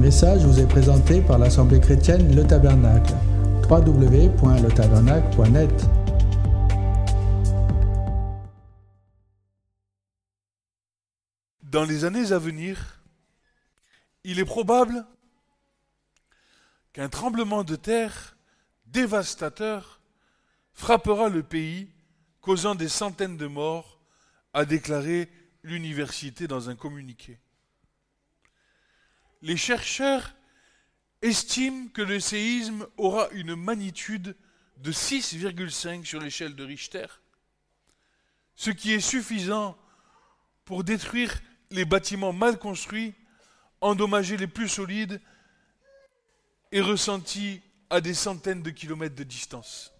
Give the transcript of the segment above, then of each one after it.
message vous est présenté par l'Assemblée chrétienne Le Tabernacle. www.letabernacle.net Dans les années à venir, il est probable qu'un tremblement de terre dévastateur frappera le pays, causant des centaines de morts, a déclaré l'université dans un communiqué. Les chercheurs estiment que le séisme aura une magnitude de 6,5 sur l'échelle de Richter, ce qui est suffisant pour détruire les bâtiments mal construits, endommager les plus solides et ressentis à des centaines de kilomètres de distance.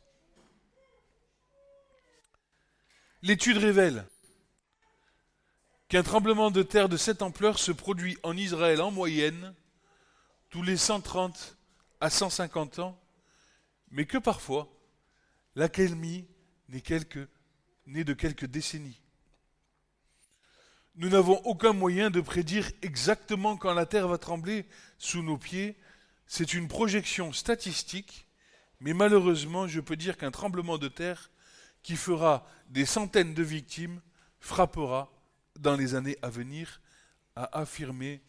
L'étude révèle qu'un tremblement de terre de cette ampleur se produit en Israël en moyenne tous les 130 à 150 ans, mais que parfois l'accalmie n'est de quelques décennies. Nous n'avons aucun moyen de prédire exactement quand la terre va trembler sous nos pieds. C'est une projection statistique, mais malheureusement, je peux dire qu'un tremblement de terre qui fera des centaines de victimes frappera dans les années à venir, a affirmé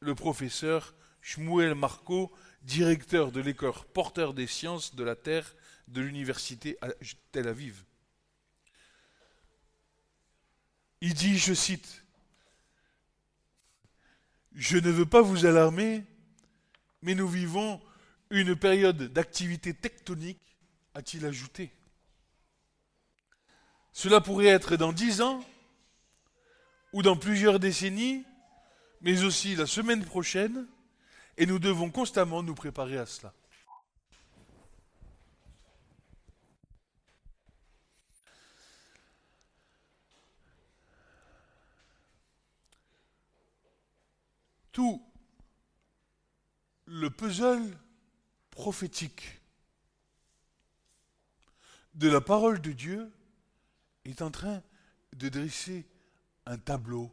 le professeur Shmuel Marco, directeur de l'école porteur des sciences de la Terre de l'université Tel Aviv. Il dit, je cite, Je ne veux pas vous alarmer, mais nous vivons une période d'activité tectonique, a-t-il ajouté. Cela pourrait être dans dix ans, ou dans plusieurs décennies, mais aussi la semaine prochaine, et nous devons constamment nous préparer à cela. Tout le puzzle prophétique de la parole de Dieu est en train de dresser un tableau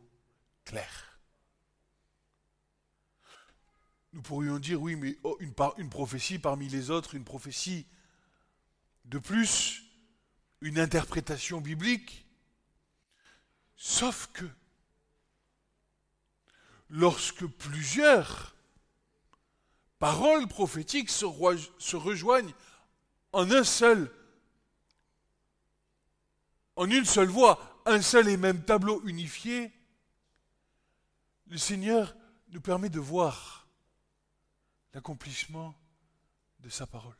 clair. Nous pourrions dire, oui, mais oh, une, prophétie parmi les autres, une prophétie de plus, une interprétation biblique. Sauf que, lorsque plusieurs paroles prophétiques se, se rejoignent en un seul, en une seule voix, un seul et même tableau unifié, le Seigneur nous permet de voir l'accomplissement de sa parole.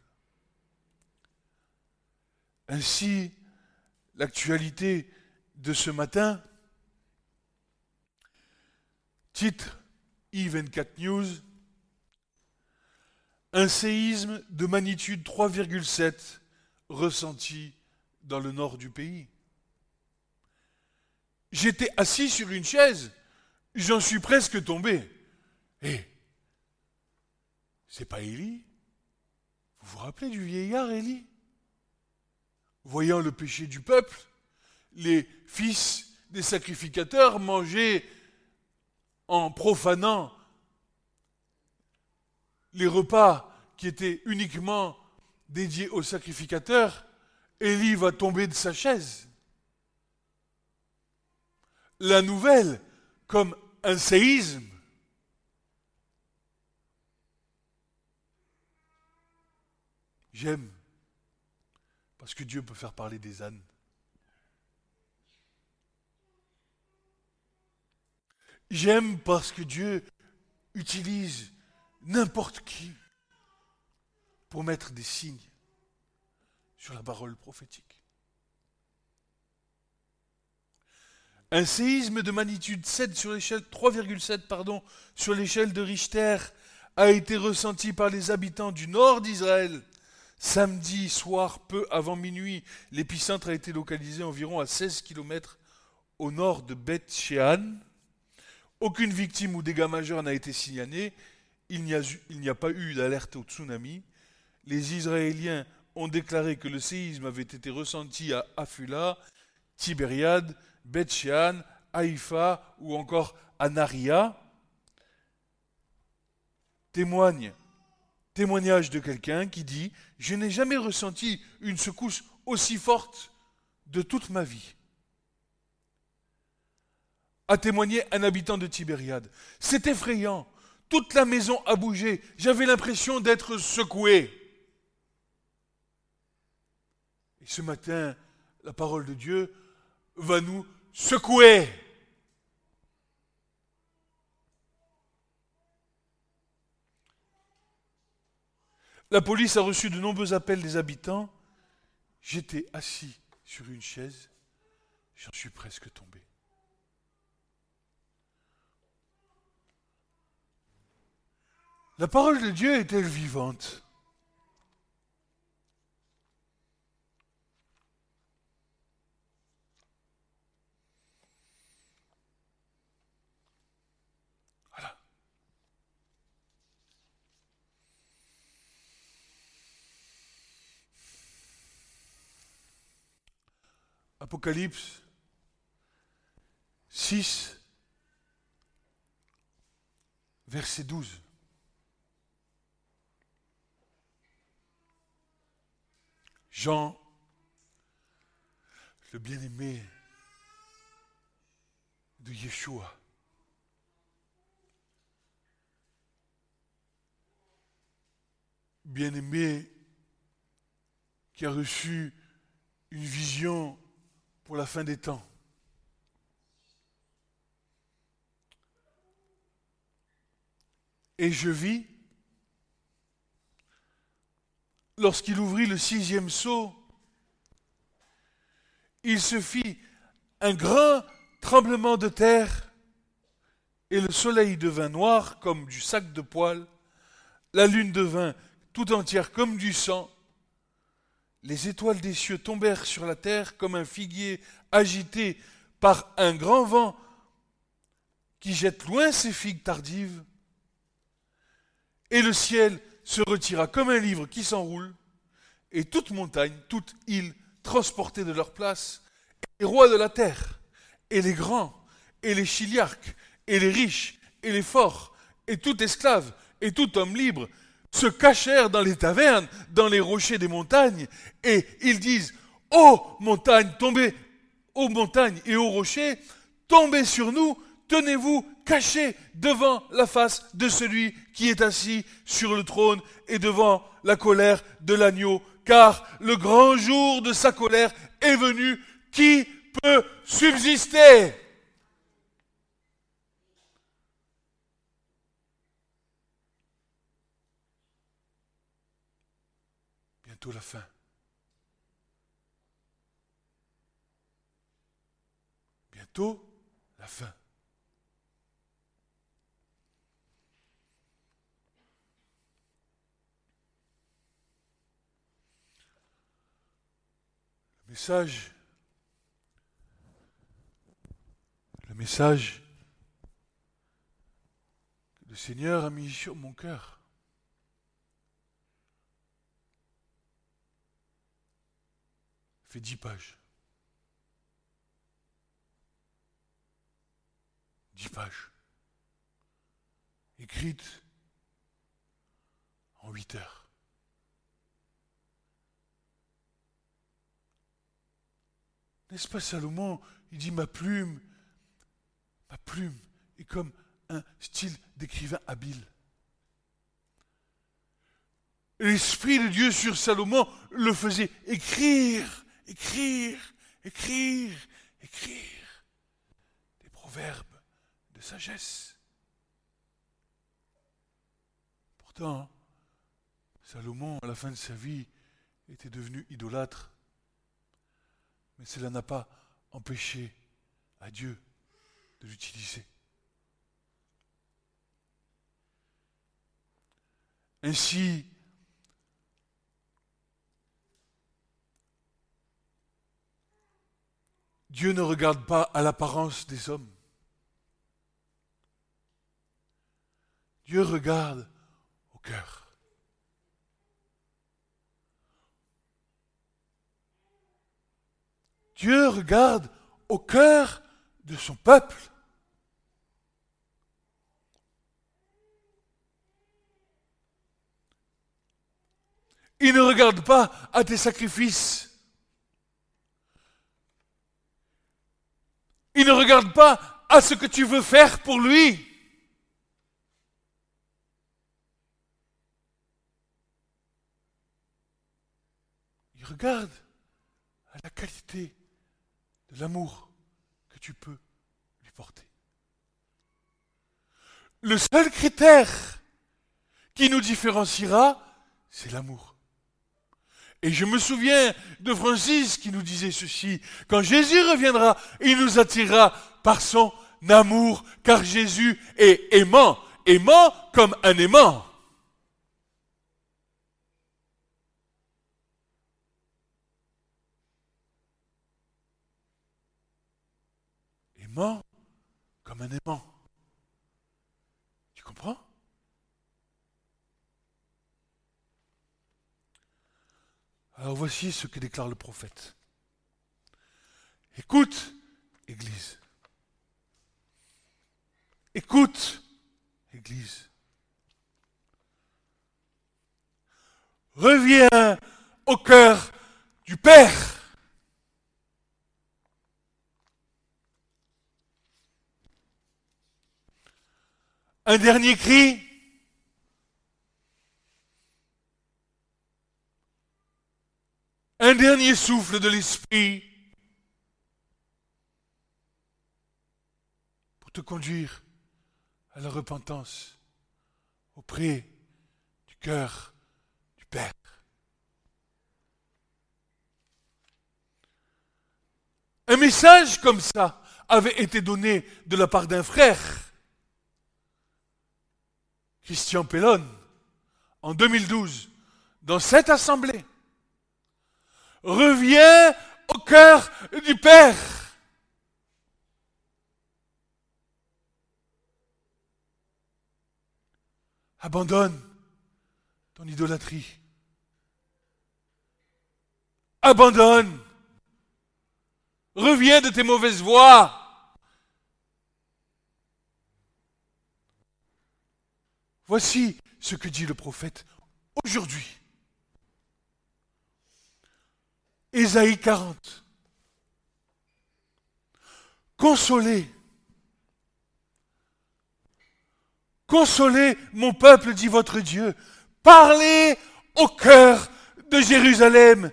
Ainsi, l'actualité de ce matin, titre I24 News, un séisme de magnitude 3,7 ressenti dans le nord du pays. J'étais assis sur une chaise, j'en suis presque tombé. Et eh, c'est pas Élie? Vous vous rappelez du vieillard Élie? Voyant le péché du peuple, les fils des sacrificateurs mangeaient en profanant les repas qui étaient uniquement dédiés aux sacrificateurs, Élie va tomber de sa chaise la nouvelle comme un séisme. J'aime, parce que Dieu peut faire parler des ânes. J'aime parce que Dieu utilise n'importe qui pour mettre des signes sur la parole prophétique. Un séisme de magnitude 7 sur l'échelle 3,7 pardon sur l'échelle de Richter a été ressenti par les habitants du nord d'Israël. Samedi soir, peu avant minuit, l'épicentre a été localisé environ à 16 km au nord de Beth Shean. Aucune victime ou dégât majeur n'a été signalé. Il n'y a, a, pas eu d'alerte au tsunami. Les Israéliens ont déclaré que le séisme avait été ressenti à Afula, Tibériade, Bethshean, Haïfa ou encore Anaria. témoigne, témoignage de quelqu'un qui dit Je n'ai jamais ressenti une secousse aussi forte de toute ma vie. A témoigné un habitant de Tibériade. C'est effrayant. Toute la maison a bougé. J'avais l'impression d'être secoué. Et ce matin, la parole de Dieu va nous secouer. La police a reçu de nombreux appels des habitants. J'étais assis sur une chaise, j'en suis presque tombé. La parole de Dieu est-elle vivante Apocalypse 6, verset 12. Jean, le bien-aimé de Yeshua. Bien-aimé qui a reçu une vision pour la fin des temps. Et je vis, lorsqu'il ouvrit le sixième sceau, il se fit un grand tremblement de terre, et le soleil devint noir comme du sac de poils, la lune devint tout entière comme du sang, les étoiles des cieux tombèrent sur la terre comme un figuier agité par un grand vent qui jette loin ses figues tardives. Et le ciel se retira comme un livre qui s'enroule, et toute montagne, toute île transportée de leur place, et les rois de la terre, et les grands, et les chiliarques, et les riches, et les forts, et tout esclave, et tout homme libre, se cachèrent dans les tavernes, dans les rochers des montagnes, et ils disent, Ô montagne, tombez, ô montagne et ô rochers, tombez sur nous, tenez-vous cachés devant la face de celui qui est assis sur le trône et devant la colère de l'agneau, car le grand jour de sa colère est venu. Qui peut subsister? Bientôt la fin. Bientôt la fin. Le message, le message que le Seigneur a mis sur mon cœur. Fait dix pages. Dix pages. Écrites en huit heures. N'est-ce pas Salomon Il dit ma plume, ma plume est comme un style d'écrivain habile. L'Esprit de Dieu sur Salomon le faisait écrire écrire, écrire, écrire des proverbes de sagesse. Pourtant, Salomon, à la fin de sa vie, était devenu idolâtre. Mais cela n'a pas empêché à Dieu de l'utiliser. Ainsi, Dieu ne regarde pas à l'apparence des hommes. Dieu regarde au cœur. Dieu regarde au cœur de son peuple. Il ne regarde pas à tes sacrifices. Il ne regarde pas à ce que tu veux faire pour lui. Il regarde à la qualité de l'amour que tu peux lui porter. Le seul critère qui nous différenciera, c'est l'amour. Et je me souviens de Francis qui nous disait ceci, quand Jésus reviendra, il nous attirera par son amour, car Jésus est aimant, aimant comme un aimant. Aimant comme un aimant. Tu comprends? Alors voici ce que déclare le prophète. Écoute, Église. Écoute, Église. Reviens au cœur du Père. Un dernier cri. Un dernier souffle de l'Esprit pour te conduire à la repentance auprès du cœur du Père. Un message comme ça avait été donné de la part d'un frère, Christian Pellon, en 2012, dans cette assemblée. Reviens au cœur du Père. Abandonne ton idolâtrie. Abandonne. Reviens de tes mauvaises voies. Voici ce que dit le prophète aujourd'hui. Ésaïe 40. Consolez. Consolez mon peuple, dit votre Dieu. Parlez au cœur de Jérusalem.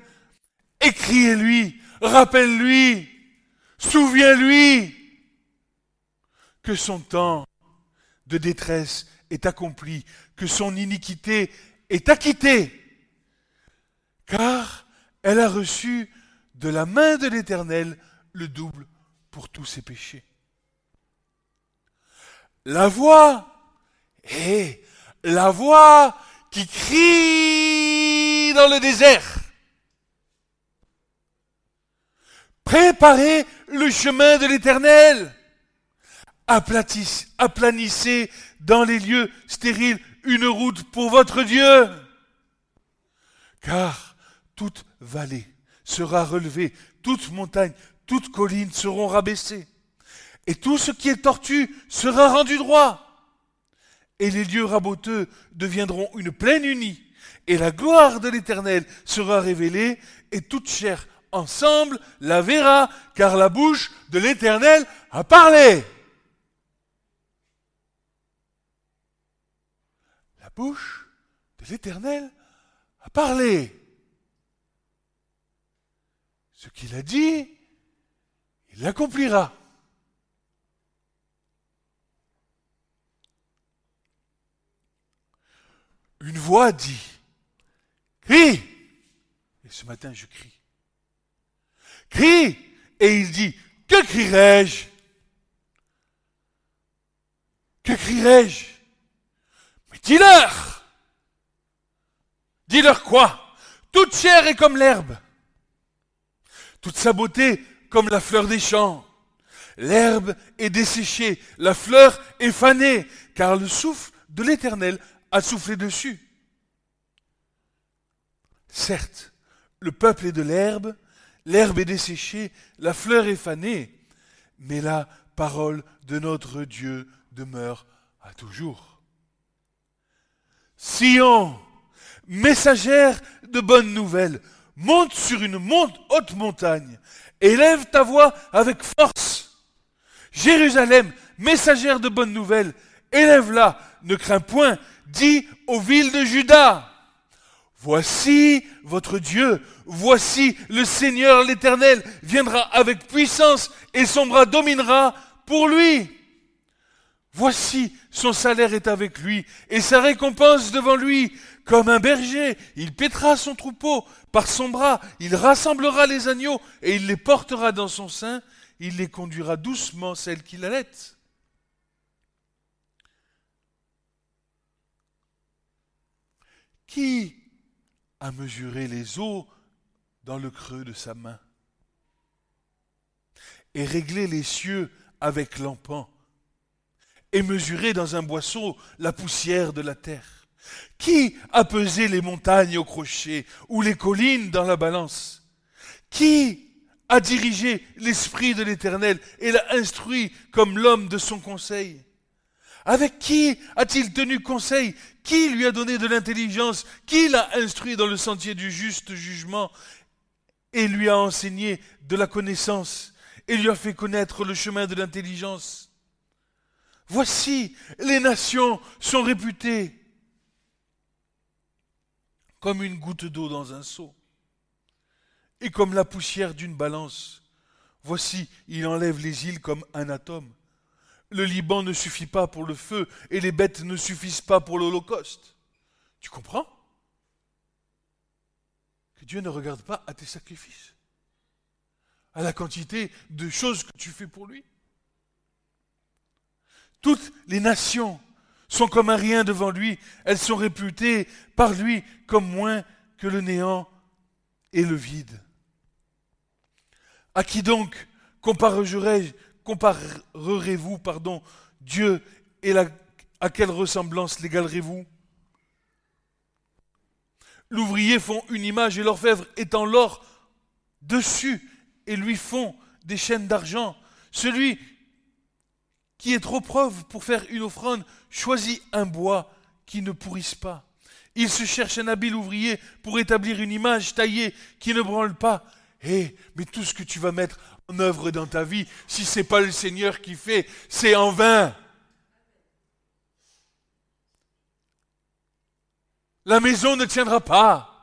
Écriez-lui, rappelle-lui, souviens-lui que son temps de détresse est accompli, que son iniquité est acquittée. Car elle a reçu de la main de l'Éternel le double pour tous ses péchés. La voix, et la voix qui crie dans le désert. Préparez le chemin de l'Éternel. Aplanissez dans les lieux stériles une route pour votre Dieu. Car toute vallée sera relevée, toute montagne, toute colline seront rabaissées. Et tout ce qui est tortue sera rendu droit. Et les lieux raboteux deviendront une plaine unie. Et la gloire de l'Éternel sera révélée, et toute chair ensemble la verra, car la bouche de l'Éternel a parlé. La bouche de l'Éternel a parlé. Ce qu'il a dit, il l'accomplira. Une voix dit, crie. Et ce matin, je crie. Crie. Et il dit, que crierai-je? Que crierai-je? Mais dis-leur Dis-leur quoi? Toute chair est comme l'herbe toute sa beauté comme la fleur des champs. L'herbe est desséchée, la fleur est fanée, car le souffle de l'Éternel a soufflé dessus. Certes, le peuple est de l'herbe, l'herbe est desséchée, la fleur est fanée, mais la parole de notre Dieu demeure à toujours. Sion, messagère de bonnes nouvelles, monte sur une haute montagne, élève ta voix avec force. Jérusalem, messagère de bonnes nouvelles, élève-la, ne crains point, dis aux villes de Juda. Voici votre Dieu, voici le Seigneur l'Éternel viendra avec puissance et son bras dominera pour lui. Voici son salaire est avec lui et sa récompense devant lui. Comme un berger, il pètera son troupeau par son bras, il rassemblera les agneaux et il les portera dans son sein, il les conduira doucement, celles qu'il allait. Qui a mesuré les eaux dans le creux de sa main et réglé les cieux avec l'empan et mesuré dans un boisseau la poussière de la terre? Qui a pesé les montagnes au crochet ou les collines dans la balance? Qui a dirigé l'Esprit de l'Éternel et l'a instruit comme l'homme de son conseil? Avec qui a-t-il tenu conseil? Qui lui a donné de l'intelligence? Qui l'a instruit dans le sentier du juste jugement et lui a enseigné de la connaissance et lui a fait connaître le chemin de l'intelligence? Voici, les nations sont réputées comme une goutte d'eau dans un seau et comme la poussière d'une balance. Voici, il enlève les îles comme un atome. Le Liban ne suffit pas pour le feu et les bêtes ne suffisent pas pour l'Holocauste. Tu comprends? Que Dieu ne regarde pas à tes sacrifices, à la quantité de choses que tu fais pour lui. Toutes les nations sont comme un rien devant lui, elles sont réputées par lui comme moins que le néant et le vide. À qui donc comparerez-vous, pardon, Dieu et à quelle ressemblance l'égalerez-vous? L'ouvrier font une image et l'orfèvre étend l'or dessus et lui font des chaînes d'argent. Celui qui est trop preuve pour faire une offrande choisit un bois qui ne pourrisse pas. Il se cherche un habile ouvrier pour établir une image taillée qui ne branle pas. Eh, mais tout ce que tu vas mettre en œuvre dans ta vie, si ce n'est pas le Seigneur qui fait, c'est en vain. La maison ne tiendra pas.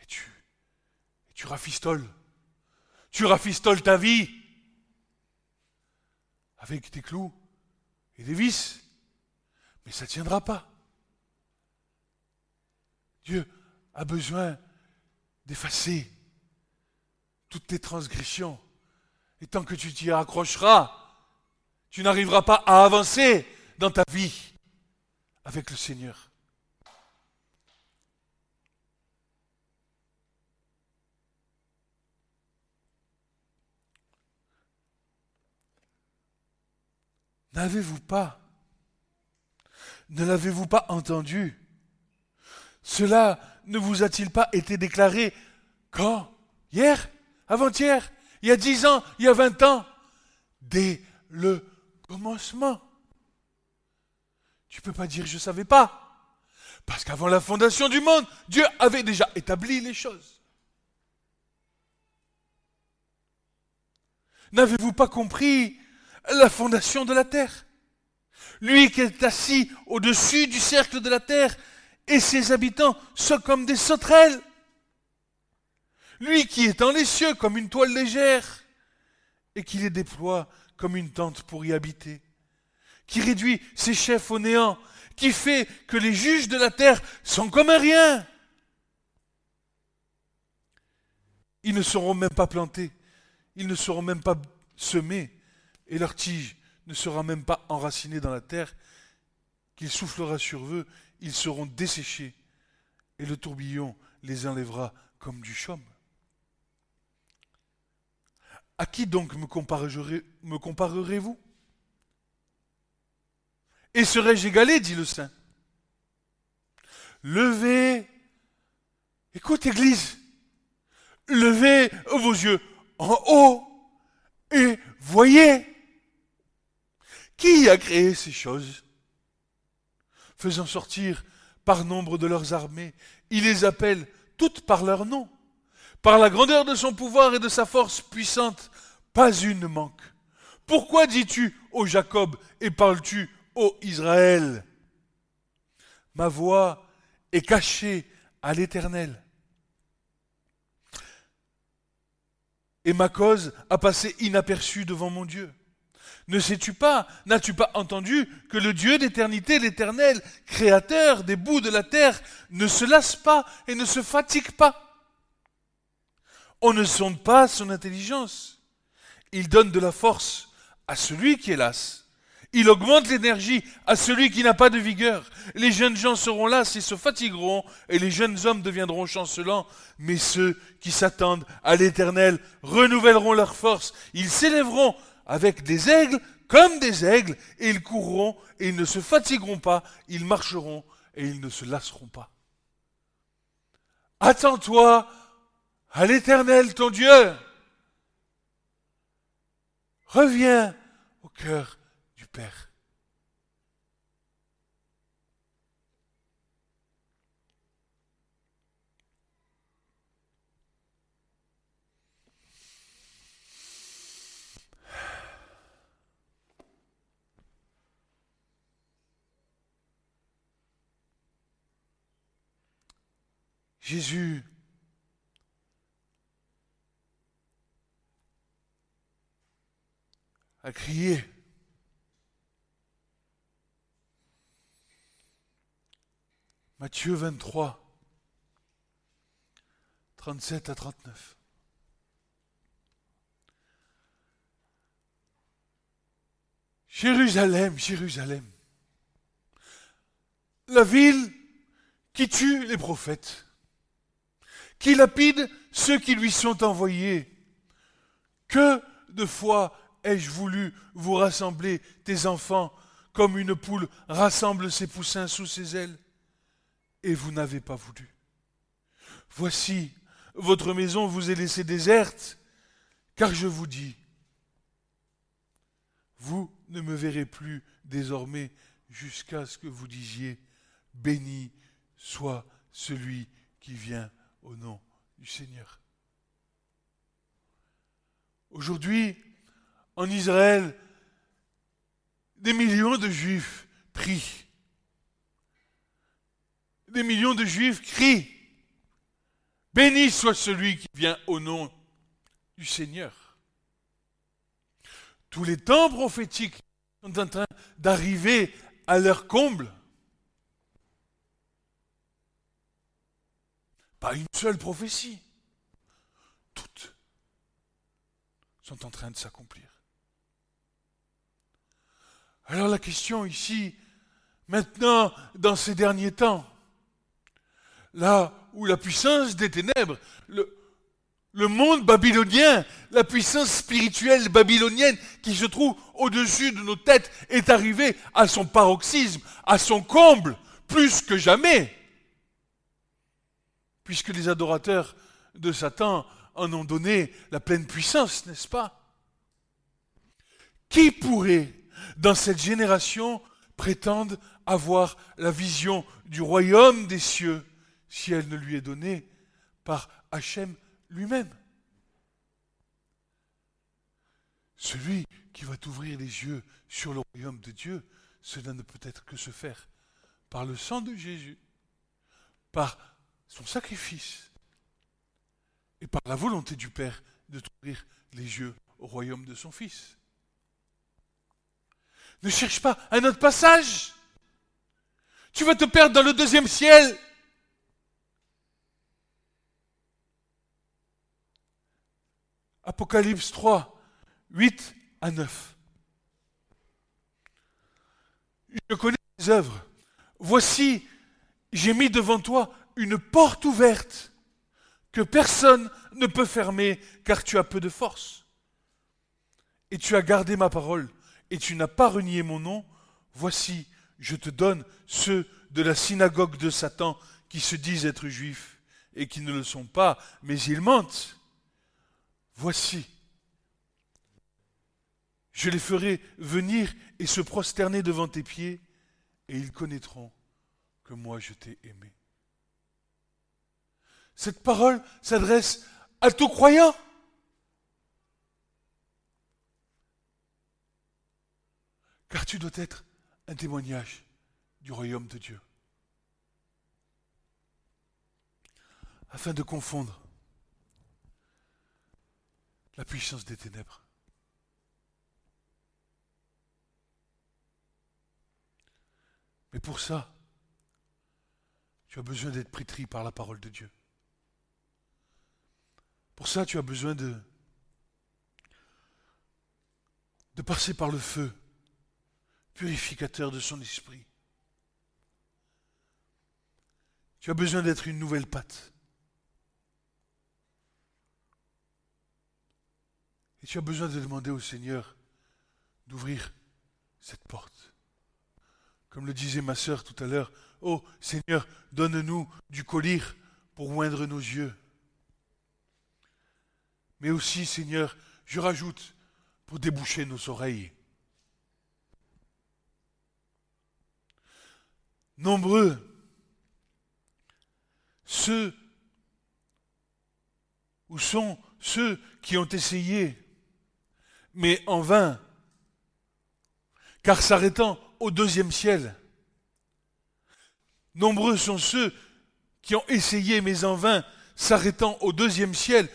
Et tu, et tu rafistoles. Tu rafistoles ta vie avec des clous et des vis. Mais ça ne tiendra pas. Dieu a besoin d'effacer toutes tes transgressions. Et tant que tu t'y accrocheras, tu n'arriveras pas à avancer dans ta vie avec le Seigneur. N'avez-vous pas, ne l'avez-vous pas entendu? Cela ne vous a-t-il pas été déclaré quand? Hier? Avant-hier? Il y a dix ans? Il y a vingt ans? Dès le commencement. Tu ne peux pas dire je ne savais pas. Parce qu'avant la fondation du monde, Dieu avait déjà établi les choses. N'avez-vous pas compris la fondation de la terre Lui qui est assis au-dessus du cercle de la terre et ses habitants sont comme des sauterelles. Lui qui étend les cieux comme une toile légère et qui les déploie comme une tente pour y habiter, qui réduit ses chefs au néant, qui fait que les juges de la terre sont comme un rien. Ils ne seront même pas plantés, ils ne seront même pas semés, et leur tige ne sera même pas enracinée dans la terre, qu'il soufflera sur eux ils seront desséchés et le tourbillon les enlèvera comme du chaume. À qui donc me comparerez-vous Et serais-je égalé, dit le saint? Levez, écoute Église, levez vos yeux en haut et voyez. Qui a créé ces choses? Faisant sortir par nombre de leurs armées, il les appelle toutes par leur nom. Par la grandeur de son pouvoir et de sa force puissante, pas une ne manque. Pourquoi dis-tu, ô Jacob, et parles-tu, ô Israël? Ma voix est cachée à l'Éternel. Et ma cause a passé inaperçue devant mon Dieu. Ne sais-tu pas, n'as-tu pas entendu que le Dieu d'éternité, l'Éternel, créateur des bouts de la terre, ne se lasse pas et ne se fatigue pas? On ne sonde pas son intelligence. Il donne de la force à celui qui est las. Il augmente l'énergie à celui qui n'a pas de vigueur. Les jeunes gens seront las et se fatigueront, et les jeunes hommes deviendront chancelants. Mais ceux qui s'attendent à l'Éternel renouvelleront leur force. Ils s'élèveront avec des aigles comme des aigles, et ils courront, et ils ne se fatigueront pas, ils marcheront, et ils ne se lasseront pas. Attends-toi à l'Éternel, ton Dieu. Reviens au cœur du Père. Jésus a crié. Matthieu 23, 37 à 39. Jérusalem, Jérusalem, la ville qui tue les prophètes qui lapide ceux qui lui sont envoyés. Que de fois ai-je voulu vous rassembler, tes enfants, comme une poule rassemble ses poussins sous ses ailes, et vous n'avez pas voulu. Voici, votre maison vous est laissée déserte, car je vous dis, vous ne me verrez plus désormais jusqu'à ce que vous disiez, béni soit celui qui vient au nom du Seigneur. Aujourd'hui, en Israël, des millions de juifs prient. Des millions de juifs crient. Béni soit celui qui vient au nom du Seigneur. Tous les temps prophétiques sont en train d'arriver à leur comble. Pas une seule prophétie. Toutes sont en train de s'accomplir. Alors la question ici, maintenant, dans ces derniers temps, là où la puissance des ténèbres, le, le monde babylonien, la puissance spirituelle babylonienne qui se trouve au-dessus de nos têtes est arrivée à son paroxysme, à son comble, plus que jamais puisque les adorateurs de Satan en ont donné la pleine puissance, n'est-ce pas? Qui pourrait, dans cette génération, prétendre avoir la vision du royaume des cieux si elle ne lui est donnée par Hachem lui-même? Celui qui va t'ouvrir les yeux sur le royaume de Dieu, cela ne peut être que se faire par le sang de Jésus, par son sacrifice et par la volonté du Père de t'ouvrir les yeux au royaume de son Fils. Ne cherche pas un autre passage. Tu vas te perdre dans le deuxième ciel. Apocalypse 3, 8 à 9. Je connais les œuvres. Voici, j'ai mis devant toi une porte ouverte que personne ne peut fermer car tu as peu de force. Et tu as gardé ma parole et tu n'as pas renié mon nom. Voici, je te donne ceux de la synagogue de Satan qui se disent être juifs et qui ne le sont pas, mais ils mentent. Voici, Je les ferai venir et se prosterner devant tes pieds, et ils connaîtront que moi je t'ai aimé. Cette parole s'adresse à tout croyant. Car tu dois être un témoignage du royaume de Dieu. Afin de confondre la puissance des ténèbres. Mais pour ça, tu as besoin d'être pétri par la parole de Dieu. Pour ça, tu as besoin de, passer par le feu purificateur de son esprit. Tu as besoin d'être une nouvelle pâte. Et tu as besoin de demander au Seigneur d'ouvrir cette porte. Comme le disait ma sœur tout à l'heure, Oh Seigneur, donne-nous du collier pour moindre nos yeux. Mais aussi, Seigneur, je rajoute, pour déboucher nos oreilles. Nombreux ceux ou sont ceux qui ont essayé mais en vain, car s'arrêtant au deuxième ciel, nombreux sont ceux qui ont essayé, mais en vain, s'arrêtant au deuxième ciel,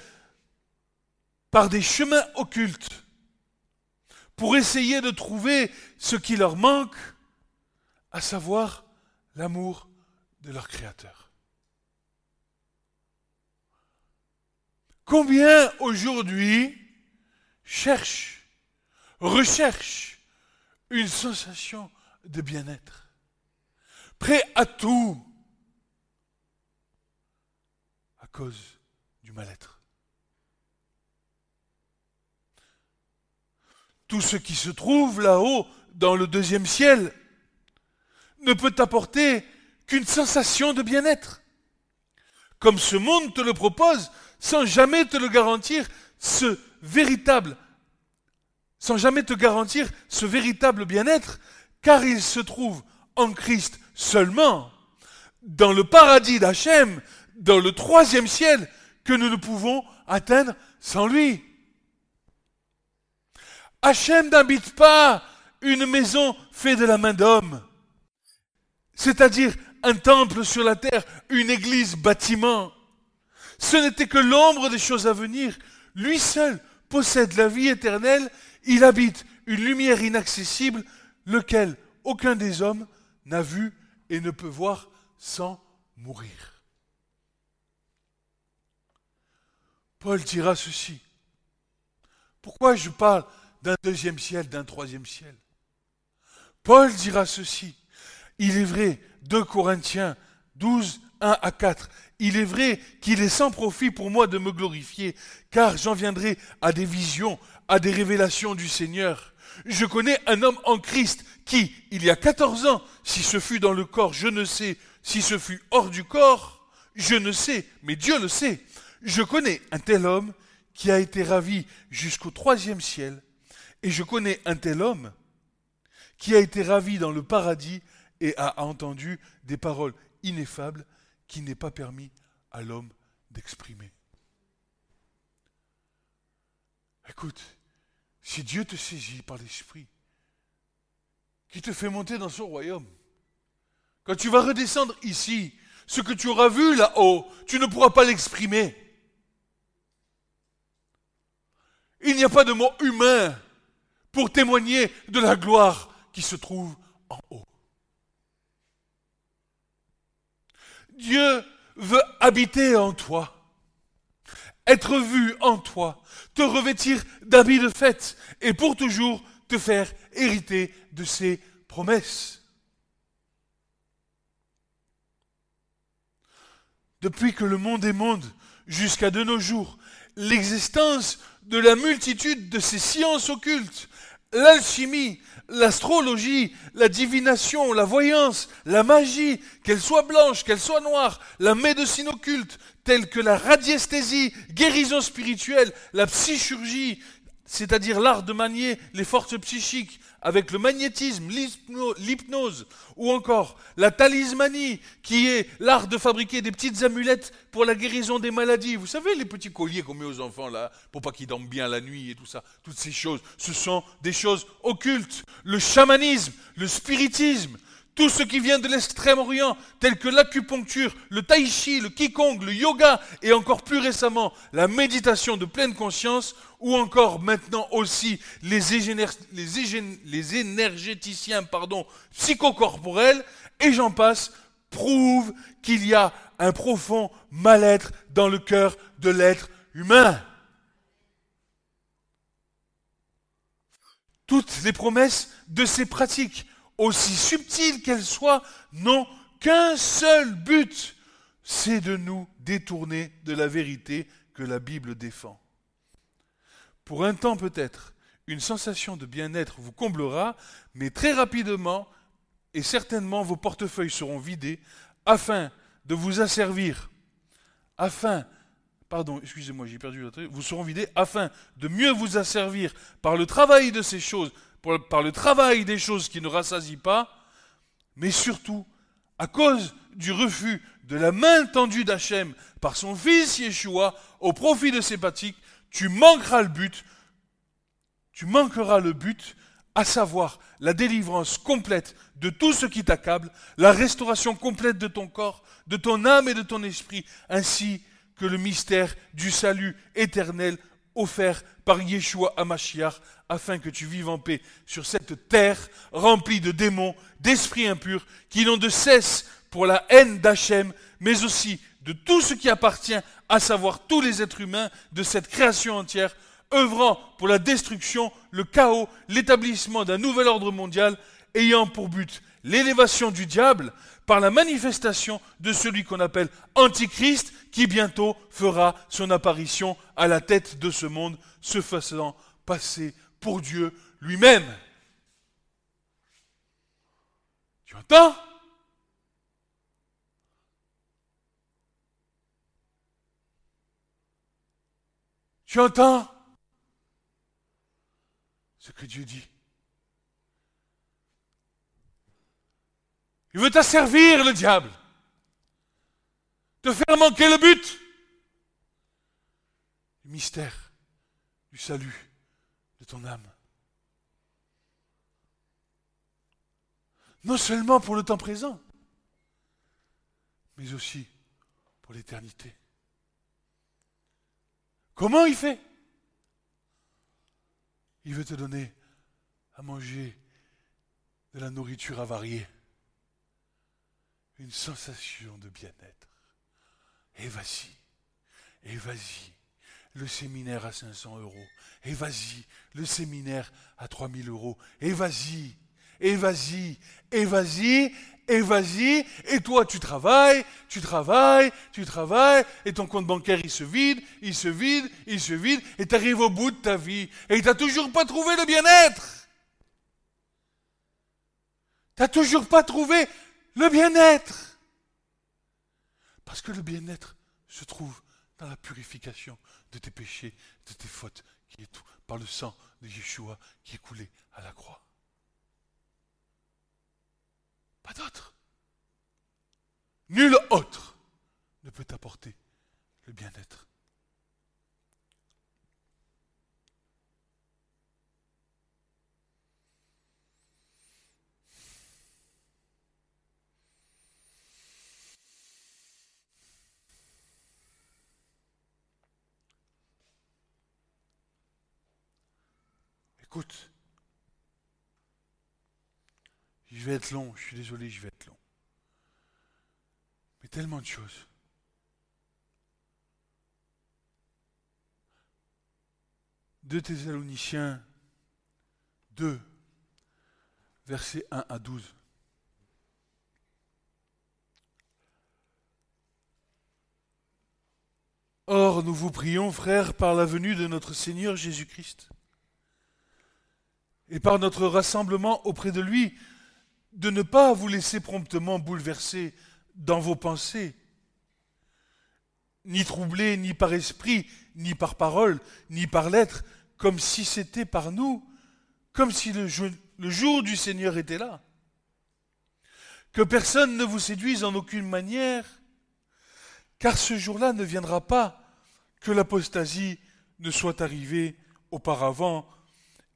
par des chemins occultes, pour essayer de trouver ce qui leur manque, à savoir l'amour de leur Créateur. Combien aujourd'hui cherche, recherche une sensation de bien-être, prêt à tout à cause du mal-être? Tout ce qui se trouve là-haut dans le deuxième ciel ne peut apporter qu'une sensation de bien-être. Comme ce monde te le propose, sans jamais te le garantir, ce véritable, sans jamais te garantir ce véritable bien-être, car il se trouve en Christ seulement, dans le paradis d'Hachem, dans le troisième ciel, que nous ne pouvons atteindre sans lui. Hachem n'habite pas une maison faite de la main d'homme, c'est-à-dire un temple sur la terre, une église bâtiment. Ce n'était que l'ombre des choses à venir. Lui seul possède la vie éternelle, il habite une lumière inaccessible, lequel aucun des hommes n'a vu et ne peut voir sans mourir. Paul dira ceci. Pourquoi je parle d'un deuxième ciel, d'un troisième ciel Paul dira ceci. Il est vrai, 2 Corinthiens 12, 1 à 4. Il est vrai qu'il est sans profit pour moi de me glorifier, car j'en viendrai à des visions, à des révélations du Seigneur. Je connais un homme en Christ qui, il y a 14 ans, si ce fut dans le corps, je ne sais, si ce fut hors du corps, je ne sais, mais Dieu le sait. Je connais un tel homme qui a été ravi jusqu'au troisième ciel, et je connais un tel homme qui a été ravi dans le paradis et a entendu des paroles ineffables qui n'est pas permis à l'homme d'exprimer. Écoute, si Dieu te saisit par l'Esprit, qui te fait monter dans son royaume, quand tu vas redescendre ici, ce que tu auras vu là-haut, tu ne pourras pas l'exprimer. Il n'y a pas de mot humain pour témoigner de la gloire qui se trouve en haut. Dieu veut habiter en toi, être vu en toi, te revêtir d'habits de fête et pour toujours te faire hériter de ses promesses. Depuis que le monde est monde, jusqu'à de nos jours, l'existence de la multitude de ces sciences occultes, l'alchimie, l'astrologie, la divination, la voyance, la magie, qu'elle soit blanche, qu'elle soit noire, la médecine occulte, telle que la radiesthésie, guérison spirituelle, la psychurgie, c'est-à-dire l'art de manier les forces psychiques avec le magnétisme, l'hypnose, ou encore la talismanie, qui est l'art de fabriquer des petites amulettes pour la guérison des maladies. Vous savez, les petits colliers qu'on met aux enfants là, pour pas qu'ils dorment bien la nuit et tout ça, toutes ces choses, ce sont des choses occultes. Le chamanisme, le spiritisme, tout ce qui vient de l'extrême-orient, tel que l'acupuncture, le tai chi, le qigong, le yoga, et encore plus récemment la méditation de pleine conscience, ou encore maintenant aussi les, énergéticiens psychocorporels, et j'en passe, prouvent qu'il y a un profond mal-être dans le cœur de l'être humain. Toutes les promesses de ces pratiques aussi subtiles qu'elles soient, n'ont qu'un seul but, c'est de nous détourner de la vérité que la Bible défend. Pour un temps peut-être, une sensation de bien-être vous comblera, mais très rapidement et certainement vos portefeuilles seront vidés afin de vous asservir, afin, pardon, excusez-moi, j'ai perdu le vous seront vidés afin de mieux vous asservir par le travail de ces choses par le travail des choses qui ne rassasient pas, mais surtout à cause du refus de la main tendue d'Hachem par son fils Yeshua au profit de ses pratiques, tu manqueras le but, tu manqueras le but, à savoir la délivrance complète de tout ce qui t'accable, la restauration complète de ton corps, de ton âme et de ton esprit, ainsi que le mystère du salut éternel offert par Yeshua Amashiach afin que tu vives en paix sur cette terre remplie de démons, d'esprits impurs, qui n'ont de cesse pour la haine d'Hachem, mais aussi de tout ce qui appartient, à savoir tous les êtres humains de cette création entière, œuvrant pour la destruction, le chaos, l'établissement d'un nouvel ordre mondial, ayant pour but l'élévation du diable par la manifestation de celui qu'on appelle Antichrist, qui bientôt fera son apparition à la tête de ce monde, se faisant passer pour Dieu lui-même. Tu entends? Tu entends? Ce que Dieu dit Il veut t'asservir, le diable. Te faire manquer le but. Le mystère du salut ton âme. Non seulement pour le temps présent, mais aussi pour l'éternité. Comment il fait? Il veut te donner à manger de la nourriture avariée, une sensation de bien-être. Et vas-y, et vas-y, le séminaire à 500 euros, et vas-y, le séminaire à 3000 euros, et vas-y, et vas-y, et vas-y, et vas-y, et toi tu travailles, tu travailles, tu travailles, et ton compte bancaire il se vide, il se vide, il se vide, et tu arrives au bout de ta vie, et tu toujours pas trouvé le bien-être. Tu toujours pas trouvé le bien-être. Parce que le bien-être se trouve dans la purification de tes péchés, de tes fautes, qui est tout, par le sang de Yeshua qui est coulé à la croix. Pas d'autre. Nul autre ne peut t'apporter le bien-être. Écoute, je vais être long, je suis désolé, je vais être long. Mais tellement de choses. Deux Thessaloniciens 2, versets 1 à 12. Or, nous vous prions, frères, par la venue de notre Seigneur Jésus-Christ et par notre rassemblement auprès de lui, de ne pas vous laisser promptement bouleverser dans vos pensées, ni troubler ni par esprit, ni par parole, ni par lettre, comme si c'était par nous, comme si le, le jour du Seigneur était là. Que personne ne vous séduise en aucune manière, car ce jour-là ne viendra pas que l'apostasie ne soit arrivée auparavant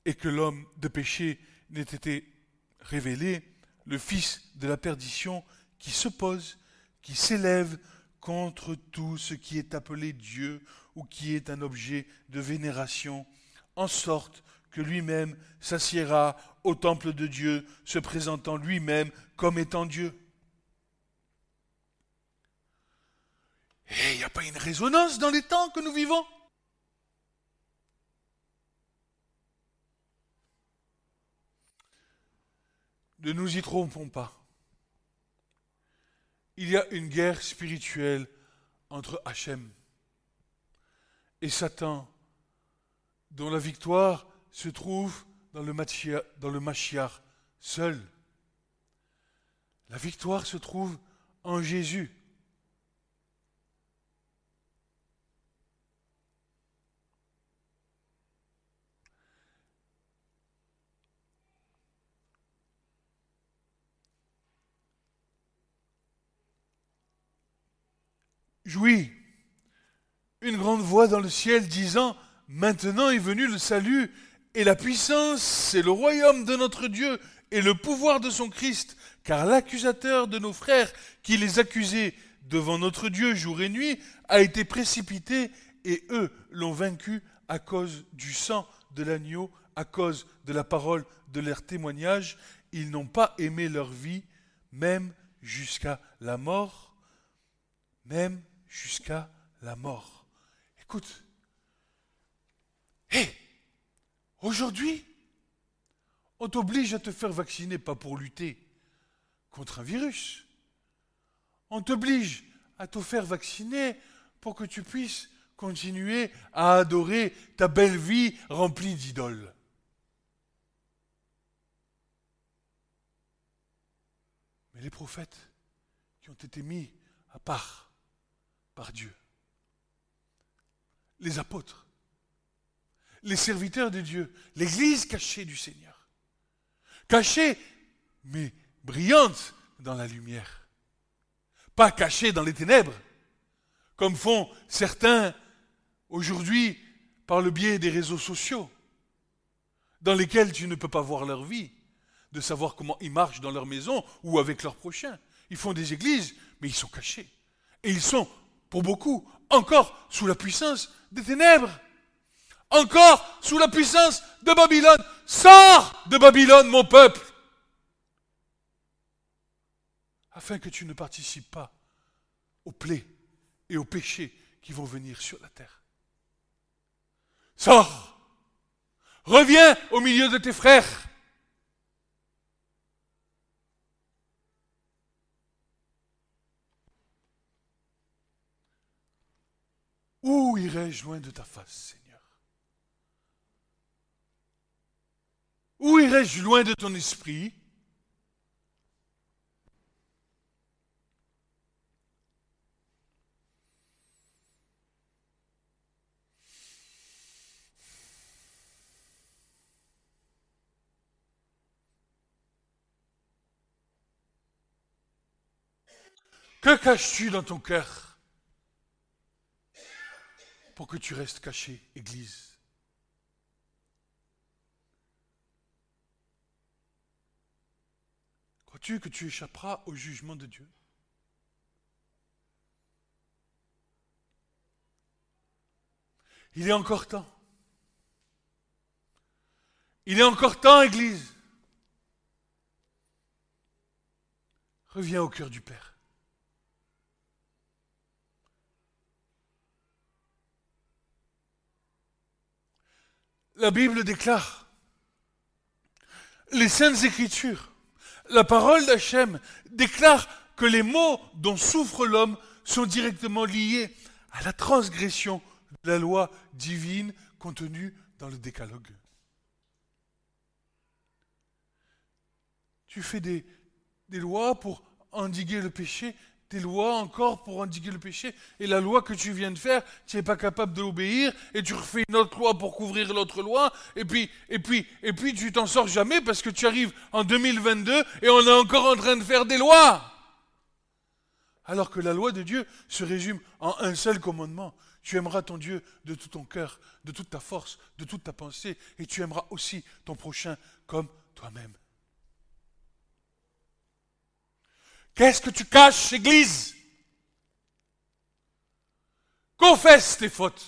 et que l'homme de péché n'ait été révélé, le fils de la perdition qui s'oppose, qui s'élève contre tout ce qui est appelé Dieu ou qui est un objet de vénération, en sorte que lui-même s'assiera au temple de Dieu, se présentant lui-même comme étant Dieu. Et eh, il n'y a pas une résonance dans les temps que nous vivons? Ne nous y trompons pas. Il y a une guerre spirituelle entre Hachem et Satan, dont la victoire se trouve dans le, Mashiach seul. La victoire se trouve en Jésus. Jouit une grande voix dans le ciel disant, Maintenant est venu le salut et la puissance et le royaume de notre Dieu et le pouvoir de son Christ, car l'accusateur de nos frères qui les accusait devant notre Dieu jour et nuit a été précipité et eux l'ont vaincu à cause du sang de l'agneau, à cause de la parole de leur témoignage. Ils n'ont pas aimé leur vie, même jusqu'à la mort, même jusqu'à la mort. Écoute, hé, aujourd'hui, on t'oblige à te faire vacciner, pas pour lutter contre un virus. On t'oblige à te faire vacciner pour que tu puisses continuer à adorer ta belle vie remplie d'idoles. Mais les prophètes qui ont été mis à part par Dieu. Les apôtres, les serviteurs de Dieu, l'Église cachée du Seigneur. Cachée, mais brillante dans la lumière. Pas cachée dans les ténèbres, comme font certains aujourd'hui par le biais des réseaux sociaux, dans lesquels tu ne peux pas voir leur vie, de savoir comment ils marchent dans leur maison ou avec leurs prochains. Ils font des églises, mais ils sont cachés. Et ils sont pour beaucoup, encore sous la puissance des ténèbres, encore sous la puissance de Babylone. Sors de Babylone, mon peuple, afin que tu ne participes pas aux plaies et aux péchés qui vont venir sur la terre. Sors, reviens au milieu de tes frères. Où irai-je loin de ta face, Seigneur? Où irai-je loin de ton esprit? Que caches-tu dans ton cœur? Pour que tu restes caché, Église. Crois-tu que tu échapperas au jugement de Dieu? Il est encore temps. Il est encore temps, Église. Reviens au cœur du Père. La Bible déclare, les saintes écritures, la parole d'Hachem déclare que les maux dont souffre l'homme sont directement liés à la transgression de la loi divine contenue dans le décalogue. Tu fais des, des lois pour endiguer le péché, des lois encore pour endiguer le péché. Et la loi que tu viens de faire, tu n'es pas capable d'obéir, et tu refais une autre loi pour couvrir l'autre loi, et puis, et puis, et puis tu t'en sors jamais parce que tu arrives en 2022 et on est encore en train de faire des lois. Alors que la loi de Dieu se résume en un seul commandement. Tu aimeras ton Dieu de tout ton cœur, de toute ta force, de toute ta pensée, et tu aimeras aussi ton prochain comme toi-même. Qu'est-ce que tu caches, Église? Confesse tes fautes.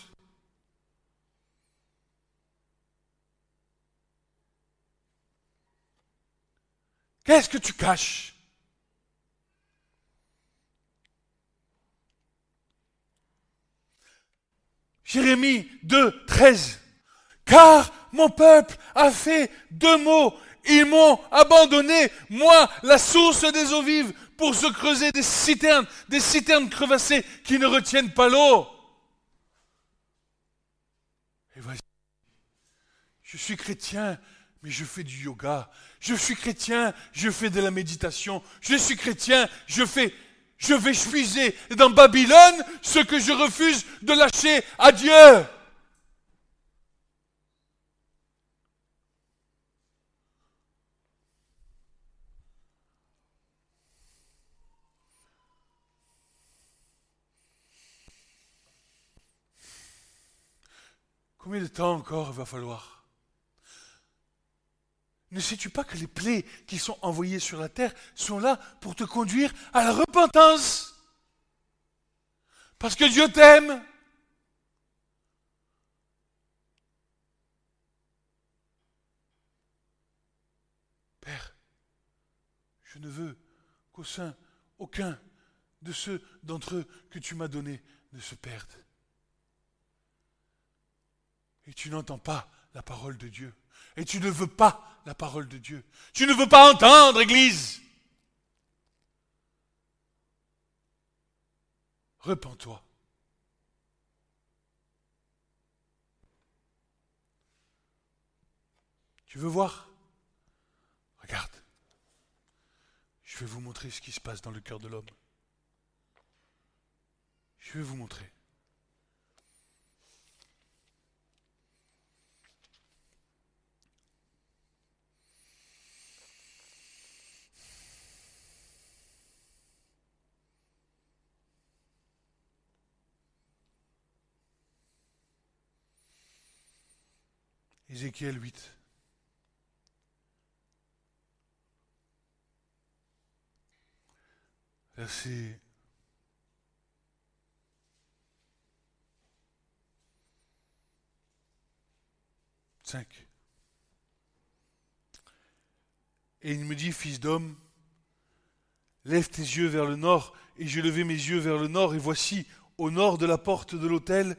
Qu'est-ce que tu caches? Jérémie 2, 13. Car mon peuple a fait deux mots. Ils m'ont abandonné, moi, la source des eaux vives, pour se creuser des citernes, des citernes crevassées qui ne retiennent pas l'eau. Et voici, je suis chrétien, mais je fais du yoga. Je suis chrétien, je fais de la méditation. Je suis chrétien, je fais je vais puiser dans Babylone ce que je refuse de lâcher à Dieu. Combien de temps encore il va falloir? Ne sais-tu pas que les plaies qui sont envoyées sur la terre sont là pour te conduire à la repentance? Parce que Dieu t'aime. Père, je ne veux qu'au sein aucun de ceux d'entre eux que tu m'as donnés ne se perde. Et tu n'entends pas la parole de Dieu. Et tu ne veux pas la parole de Dieu. Tu ne veux pas entendre, Église. Repends-toi. Tu veux voir? Regarde. Je vais vous montrer ce qui se passe dans le cœur de l'homme. Je vais vous montrer. Ézéchiel 8. Verset cinq. Et il me dit, fils d'homme, lève tes yeux vers le nord, et je levai mes yeux vers le nord, et voici, au nord de la porte de l'autel,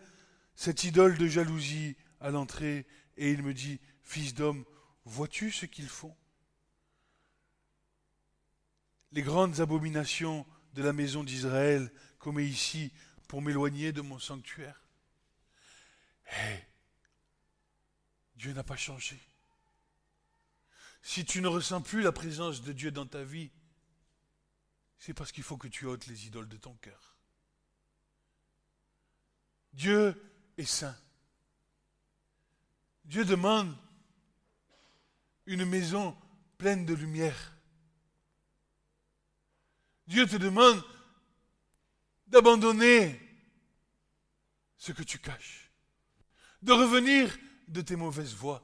cette idole de jalousie à l'entrée et il me dit, Fils d'homme, vois-tu ce qu'ils font? Les grandes abominations de la maison d'Israël comme ici pour m'éloigner de mon sanctuaire. Hé, Dieu n'a pas changé. Si tu ne ressens plus la présence de Dieu dans ta vie, c'est parce qu'il faut que tu ôtes les idoles de ton cœur. Dieu est saint. Dieu demande une maison pleine de lumière. Dieu te demande d'abandonner ce que tu caches, de revenir de tes mauvaises voies,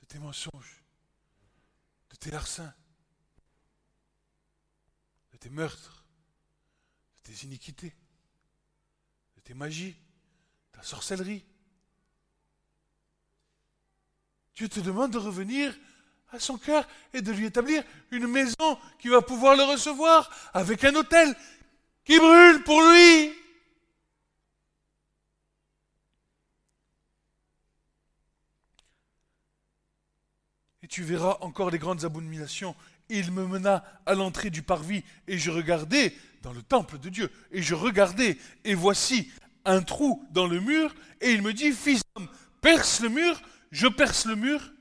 de tes mensonges, de tes larcins, de tes meurtres, de tes iniquités, de tes magies la sorcellerie. Dieu te demande de revenir à son cœur et de lui établir une maison qui va pouvoir le recevoir avec un hôtel qui brûle pour lui. Et tu verras encore les grandes abominations. Il me mena à l'entrée du parvis et je regardais dans le temple de Dieu. Et je regardais et voici un trou dans le mur et il me dit, fils d'homme, perce le mur, je perce le mur.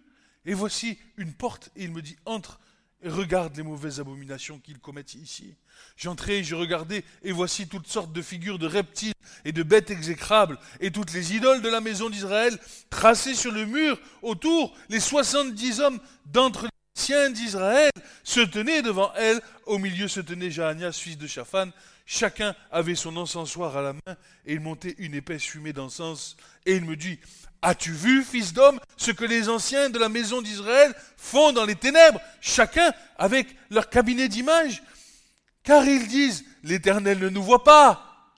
Et voici une porte et il me dit, entre et regarde les mauvaises abominations qu'ils commettent ici. J'entrai, je regardais, et voici toutes sortes de figures de reptiles et de bêtes exécrables, et toutes les idoles de la maison d'Israël, tracées sur le mur autour, les soixante-dix hommes d'entre les anciens d'Israël se tenaient devant elle, au milieu se tenait Jahanias, fils de Shaphan, chacun avait son encensoir à la main, et il montait une épaisse fumée d'encens, et il me dit, As-tu vu, fils d'homme, ce que les anciens de la maison d'Israël font dans les ténèbres, chacun avec leur cabinet d'images Car ils disent, l'Éternel ne nous voit pas.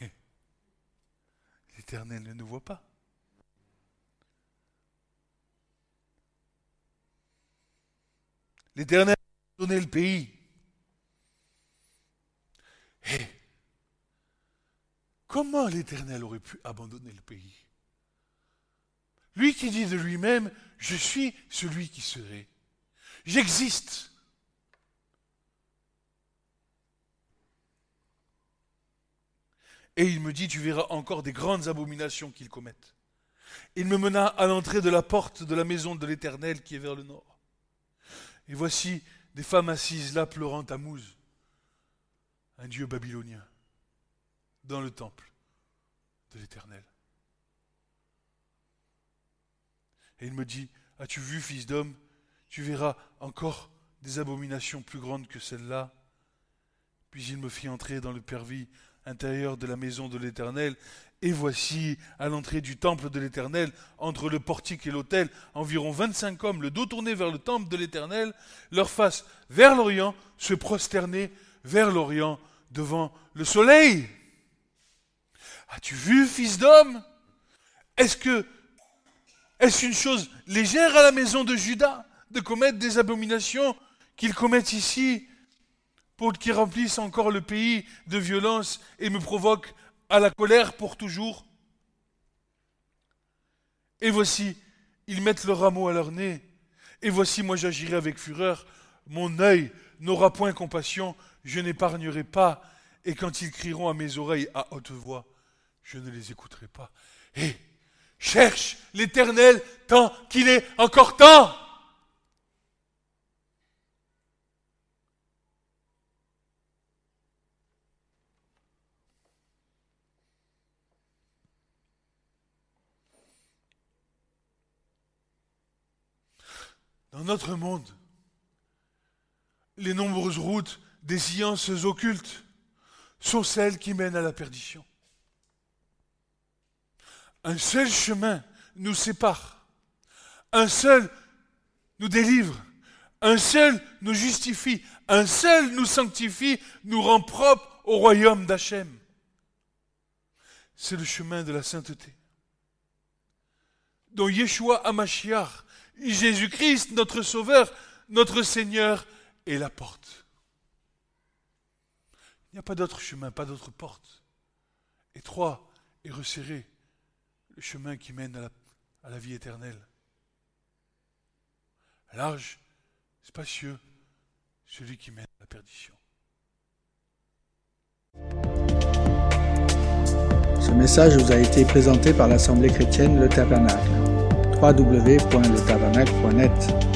L'Éternel ne nous voit pas. L'Éternel a donné le pays. Et Comment l'Éternel aurait pu abandonner le pays? Lui qui dit de lui-même, je suis celui qui serai. J'existe. Et il me dit, tu verras encore des grandes abominations qu'ils commettent. Il me mena à l'entrée de la porte de la maison de l'Éternel qui est vers le nord. Et voici des femmes assises là pleurant à Mouz, un dieu babylonien dans le temple de l'Éternel. Et il me dit, as-tu vu, fils d'homme, tu verras encore des abominations plus grandes que celles-là. Puis il me fit entrer dans le pervis intérieur de la maison de l'Éternel, et voici, à l'entrée du temple de l'Éternel, entre le portique et l'autel, environ vingt-cinq hommes, le dos tourné vers le temple de l'Éternel, leur face vers l'Orient, se prosterner vers l'Orient devant le soleil. As-tu vu, fils d'homme? Est-ce que est-ce une chose légère à la maison de Judas de commettre des abominations qu'ils commettent ici? Pour qu'ils remplissent encore le pays de violence et me provoquent à la colère pour toujours Et voici, ils mettent le rameau à leur nez. Et voici, moi j'agirai avec fureur. Mon œil n'aura point compassion, je n'épargnerai pas. Et quand ils crieront à mes oreilles à haute voix, je ne les écouterai pas. Et cherche l'Éternel tant qu'il est encore temps. Dans notre monde, les nombreuses routes des sciences occultes sont celles qui mènent à la perdition. Un seul chemin nous sépare. Un seul nous délivre. Un seul nous justifie. Un seul nous sanctifie, nous rend propre au royaume d'Hachem. C'est le chemin de la sainteté. Dont Yeshua Amashiach, Jésus-Christ, notre Sauveur, notre Seigneur, est la porte. Il n'y a pas d'autre chemin, pas d'autre porte. Étroit et resserré le chemin qui mène à la, vie éternelle. Large, spacieux, celui qui mène à la perdition. Ce message vous a été présenté par l'Assemblée chrétienne Le Tabernacle. www.letabernacle.net